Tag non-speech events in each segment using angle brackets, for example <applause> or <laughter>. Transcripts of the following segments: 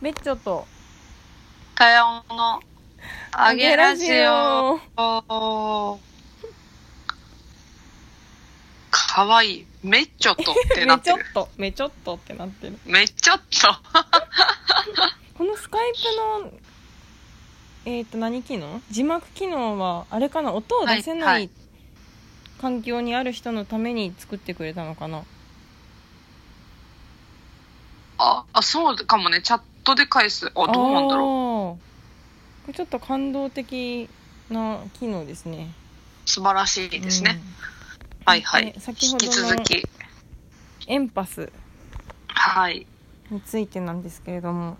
ベッチョと多様のあげラジオ。オかわいい。めっちょとってな <laughs> めちょっってる。とめちょっとってなってるめっちょっと。<laughs> このスカイプのえっ、と何機能？字幕機能はあれかな？音を出せない、はいはい環境にある人のために作ってくれたのかな？あ、あそうかもね。チャットで返す。あ、どうなんだろう。ちょっと感動的な機能ですね素晴らしいですね。うんはいはいで。先引きほどの続き。エンパスはい。についてなんですけれども、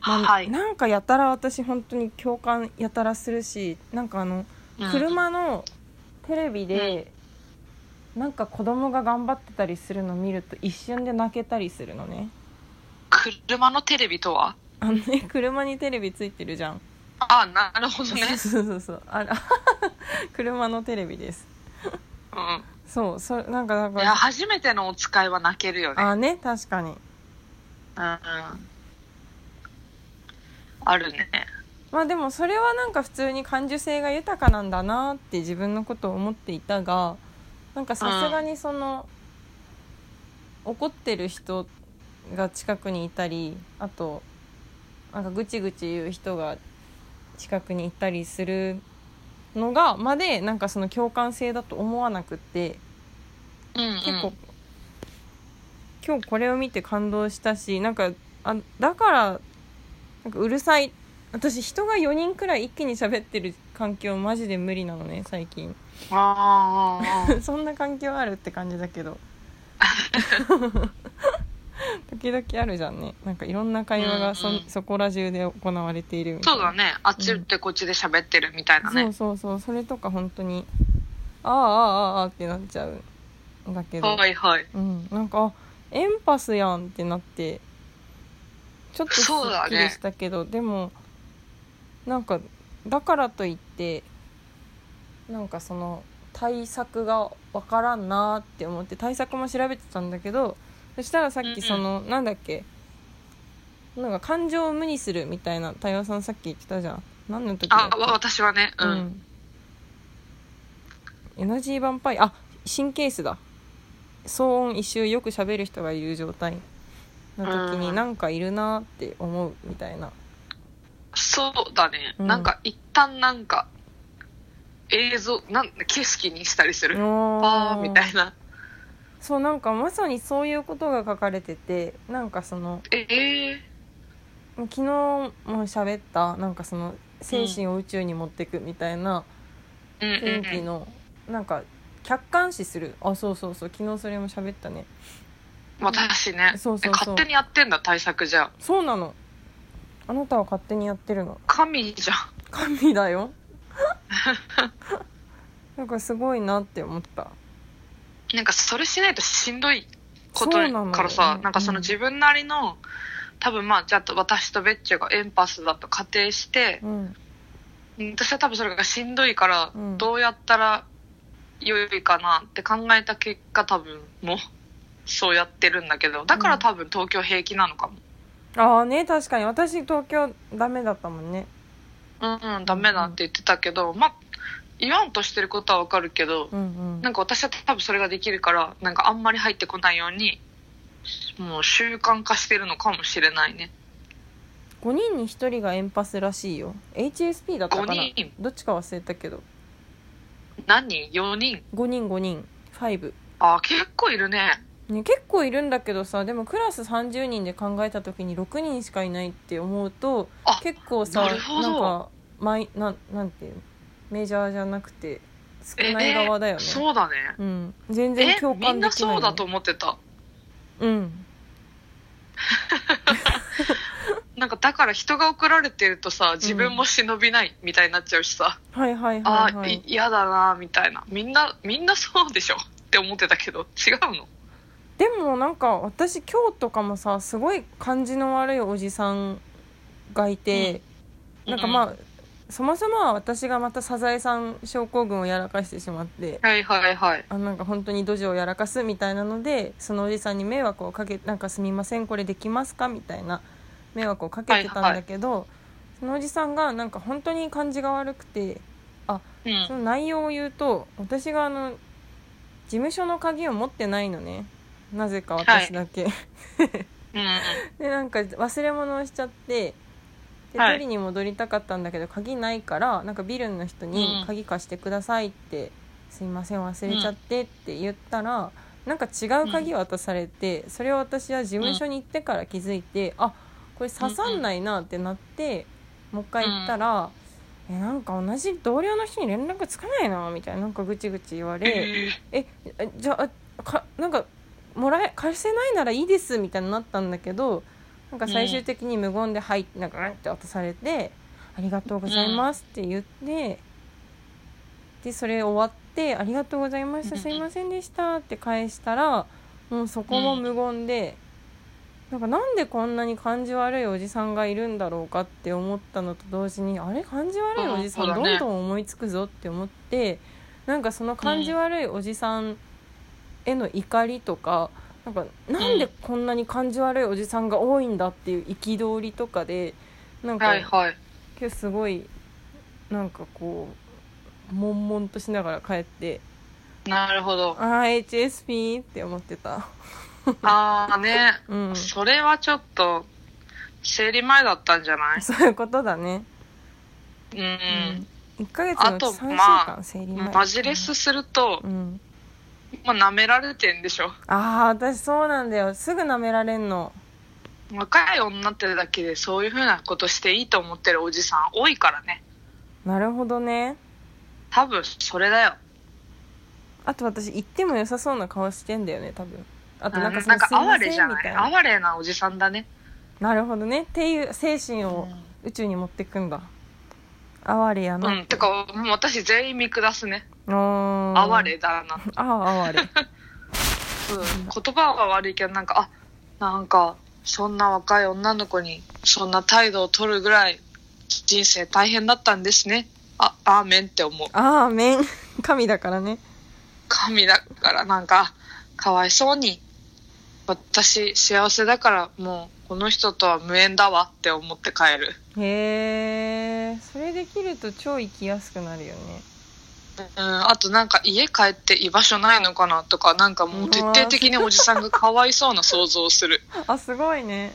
まあはい。なんかやたら私本当に共感やたらするしなんかあのうん車のテレビで、なんか子供が頑張ってたりするの見ると一瞬で泣けたりするのね車のテレビとは？あのね車にテレビついてるじゃんあ、なるほどね。<laughs> そうそうそうあら <laughs> 車のテレビですうん。そうそなんかなんいや、か初めてのお使いは泣けるよね。あね確かにうん。あるね。まあでもそれはなんか普通に感受性が豊かなんだなって自分のことを思っていたがなんかさすがにその、怒ってる人が近くにいたりあとなんかぐちぐち言う人が近くにいたりするのがまでなんかその共感性だと思わなくってうん、うん。結構、今日これを見て感動したしなんかあだからなんかうるさい。私人が4人くらい一気に喋ってる環境マジで無理なのね最近。あーあ <laughs> そんな環境あるって感じだけど <laughs> <laughs> 時々あるじゃんね。なんかいろんな会話がそ,、うんうん。そこら中で行われているみたいな。そうだね。あっちってこっちで喋ってるみたいなね。そうそうそう。それとか本当にああああああってなっちゃうんだけど。はいはい。うん、なんかあエンパスやんってなってちょっとすっきりしたけど、でもなんかだからといってなんかその対策がわからんなーって思って対策も調べてたんだけどそしたらさっうんうんきその、なんだっけ？なんか感情を無にするみたいな対話さんさっき言ってたじゃん。何の時あ、私はね。う。うん。ん、エナジーヴァンパイア。あ神経質だ。騒音一周よく喋る人がいる状態。の時にうん。なんかいるなって思うみたいな。そうだね。うん。なんか一旦なんか、映像、なん景色にしたりする。パあーみたいな。そうなんかまさにそういうことが書かれててなんかそのええ昨日も喋ったなんかその精神を宇宙に持ってくみたいなうんうんうん。雰囲気のなんか客観視するあそうそうそう昨日それも喋ったね私ね。そうそうそうえ勝手にやってんだ、対策じゃ。そうなのあなたは勝手にやってるの神じゃん。神だよ <laughs> なんかすごいなって思ったなんかそれしないとしんどいことからさ、うんなんかその自分なりの、多分まあ、じゃあ私とベッチョがエンパスだと仮定してう、ん。うん私は多分それがしんどいから、うん。どうやったら良いかなって考えた結果多分もう、そうやってるんだけど、だから多分東京平気なのかも。ああね確かに。私東京ダメだったもんね。うんうん、ダメだって言ってたけど、まあ、言わんとしてることはわかるけど、うんうん。なんか私は多分それができるから、なんかあんまり入ってこないように、もう習慣化してるのかもしれないね。5人に1人がエンパスらしいよ。HSP だったかな？5人。どっちか忘れたけど。何？人 ?4 人5人。5人5あー結構いるね。ね、結構いるんだけどさでもクラス30人で考えた時に6人しかいないって思うとあ結構さなるほど。んかマイなんなんていうの？メジャーじゃなくて少ない側だよね、えーそうだね。うん、全然え共、みんな感できないそうだと思ってた？うん。<laughs> なんかだから人が怒られてるとさ、自分も忍びないみたいになっちゃうしさ、はいはいあはい、はい、嫌だなみたいな。みんな、みんなそうでしょ？って思ってたけど、違うの？でもなんか私今日とかもさすごい感じの悪いおじさんがいて、うん。なんかまあ、そもそもは私がまたサザエさん症候群をやらかしてしまってはいはいはい。あなんか本当に土壌をやらかすみたいなのでそのおじさんに迷惑をかけなんかすみませんこれできますかみたいな迷惑をかけてたんだけど、そのおじさんがなんか本当に感じが悪くてうん。その内容を言うと私があの事務所の鍵を持ってないのね。なぜか私だけ、うん。<laughs> でなんか忘れ物をしちゃってではい。取りに戻りたかったんだけど鍵ないからなんかビルの人にうん。鍵貸してくださいって「すいません忘れちゃって」って言ったらなんか違う鍵渡されてそれを私は事務所に行ってから気づいてあこれ刺さんないなってなってもう一回行ったら「えなんか同じ同僚の人に連絡つかないな」みたいななんかぐちぐち言われ。えええじゃああかなんかもらえ貸せないならいいですみたいになったんだけどなんか最終的に無言で「はい」なんかうんって渡されて「ありがとうございます」って言ってでそれ終わって「ありがとうございましたうんすいませんでした」って返したらもうそこも無言で。なんかなんでこんなに感じ悪いおじさんがいるんだろうかって思ったのと同時にあれ感じ悪いおじさんどんどん思いつくぞって思ってなんかその感じ悪いおじさんへの怒りとかなんかなんでこんなに感じ悪いおじさんが多いんだっていう憤りとかでなんかはいはい。今日すごいなんかこう悶々としながら帰ってなるほど。ああ HSP って思ってた。ああね。<laughs> うん。それはちょっと生理前だったんじゃない？そういうことだね。うん、うん。1ヶ月のうちあと3週まあ間生理前マジレスするとう、んまあ、舐められてんでしょ。ああ私そうなんだよ。すぐ舐められんの。若い女ってだけでそういうふうなことしていいと思ってるおじさん多いからね。なるほどね。多分それだよ。あと私言っても良さそうな顔してんだよね多分。あとななんんかそかなんかのすいませ哀れじゃない。んみたいな。哀れなおじさんだね。なるほどね。っていう精神を宇宙に持ってくんだ。哀れやな。うんてかもう私全員見下すね哀れだな。<laughs> ああ哀れ。うん。言葉は悪いけどなんかあなんかそんな若い女の子にそんな態度を取るぐらい人生大変だったんですね。あアーメンって思う。ああめん神だからね。神だからなんかかわいそうに私幸せだからもうこの人とは無縁だわって思って帰る。へえそれできると超生きやすくなるよねうんあとなんか家帰って居場所ないのかなとかなんかもう徹底的におじさんがかわいそうな想像をする。<laughs> あすごいね。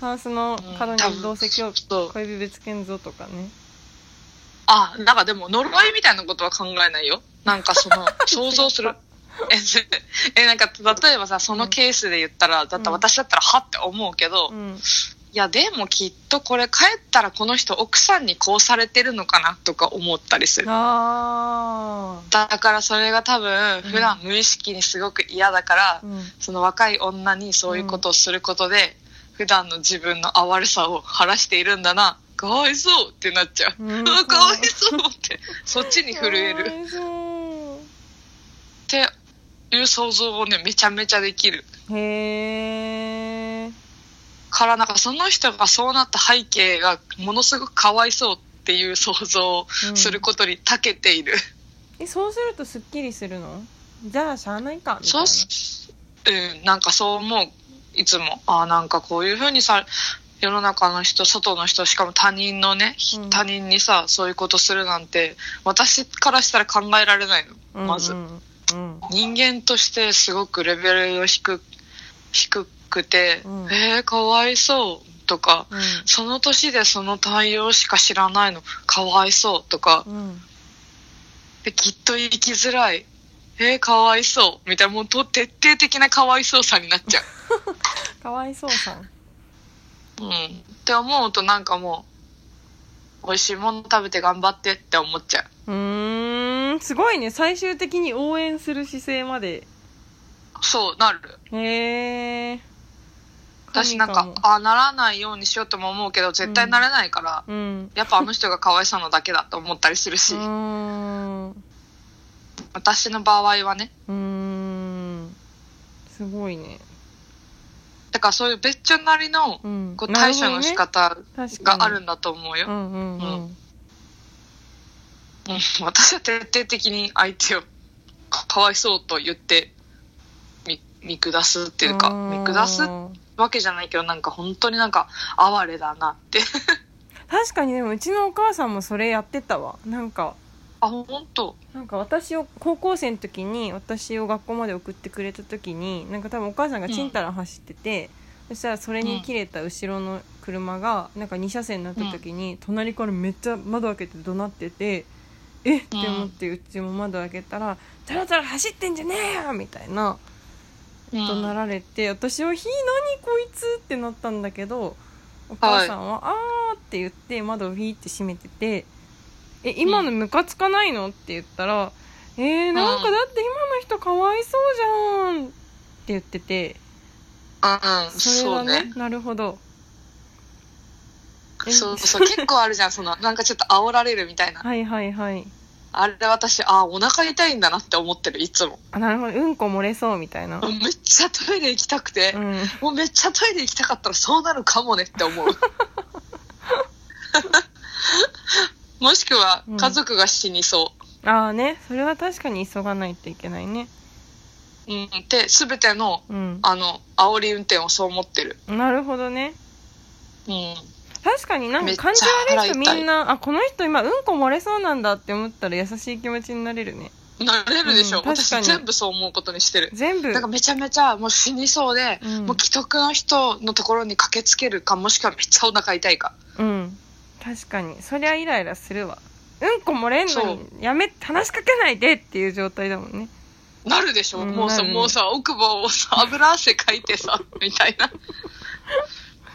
タンスの角にどうせ今日そう小指ぶつけんぞとかね。あなんかでも呪いみたいなことは考えないよ。なんかその <laughs> 想像する。えなんか例えばさそのケースで言ったら、だったら私だったらはって思うけど、いうんやでもきっとこれ帰ったらこの人奥さんにこうされてるのかなとか思ったりする。あだからそれが多分うん普段無意識にすごく嫌だから、あうん。その若い女にそういうことをすることで、普段の自分の哀れさを晴らしているんだな。かわいそうってなっちゃう、うん。あかわいそうってそっちに震える。っていう想像をねめちゃめちゃできる。へえからなんかその人がそうなった背景がものすごくかわいそうっていう想像をすることに長けている、えそうするとすっきりするの？じゃあしゃあないかみたいな。そうんなんかそう思う。いつも。ああなんかこういうふうにさ世の中の人外の人しかも他人のね、うん。他人にさそういうことするなんて私からしたら考えられないの。まず、うんうん。うん人間としてすごくレベルが低低くて、うん。えー、かわいそうとか、うん。その年でその対応しか知らないのかわいそうとか、うん。できっと生きづらい。えー、かわいそうみたいなもうと徹底的なかわいそうさになっちゃう。<laughs> かわいそうさん。うん。って思うとなんかもう美味しいもの食べて頑張ってって思っちゃう。うーん。すごいね。最終的に応援する姿勢まで。そうなる。へえ私なんかあならないようにしようとも思うけど絶対なれないから、うん。やっぱあの人がかわいそうなだけだと思ったりするし、私の場合はね。うーん。すごいね。だからそういう別注なりのうん。こう対処の仕方があるんだだと思うよ、うんうんうん。うん。私は徹底的に相手をかかわいそうと言って見見下すっていうかん。見下すわけじゃないけど、なんか本当になんか哀れだなって。確かにでもうちのお母さんもそれやってたわなんかあ、本当なんか私を高校生の時に私を学校まで送ってくれた時になんか多分お母さんがちんたら走ってて、そしたらそれに切れた後ろの車がなんか2車線になった時に、隣からめっちゃ窓開けて怒鳴っててえって思ってうちも窓開けたら「タラタラ走ってんじゃねえよ!」みたいなうん怒鳴られて、私は「ひ何こいつ!」ってなったんだけどお母さんは「あー」って言って窓をフィーって閉めてて「え今のムカつかないの?」って言ったら「えー、なんかだって今の人かわいそうじゃん」って言っててうんうん、それはねね。なるほどえそうそう、結構あるじゃん、その、なんかちょっと煽られるみたいな。はいはいはいあれ私、あ、お腹痛いんだなって思ってる、いつも。あなるほどうんこ漏れそうみたいなめっちゃトイレ行きたくて、うんもうめっちゃトイレ行きたかったらそうなるかもねって思う。<laughs> もしくはうん家族が死にそああねそれは確かに急がないといけないねう。うん。で、すべての、うんあの、煽り運転をそう思ってる。なるほどねうん。確かになんか感じ悪い人みんなあこの人今うんこ漏れそうなんだって思ったら優しい気持ちになれるね。なれるでしょ、うん確かに。私全部そう思うことにしてる。全部。なんかめちゃめちゃもう死にそうで、うん。もう既得の人のところに駆けつけるか、もしくはめっちゃお腹痛いか。うん。確かに。そりゃイライラするわ。うんこ漏れんのそにやめ話しかけないでっていう状態だもんね。なるでしょ、うんもうさ、ね。もうさ、奥歯をさ、油汗かいてさ、みたいな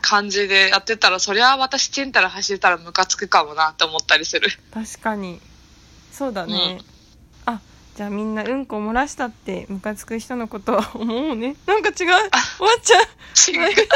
感じでやってたら、そりゃ私チンタラ走ったらムカつくかもなって思ったりする。確かに。そうだね、あじゃあみんなうんこ漏らしたってムカつく人のことは思うね。なんか違う。終わっちゃう。違う。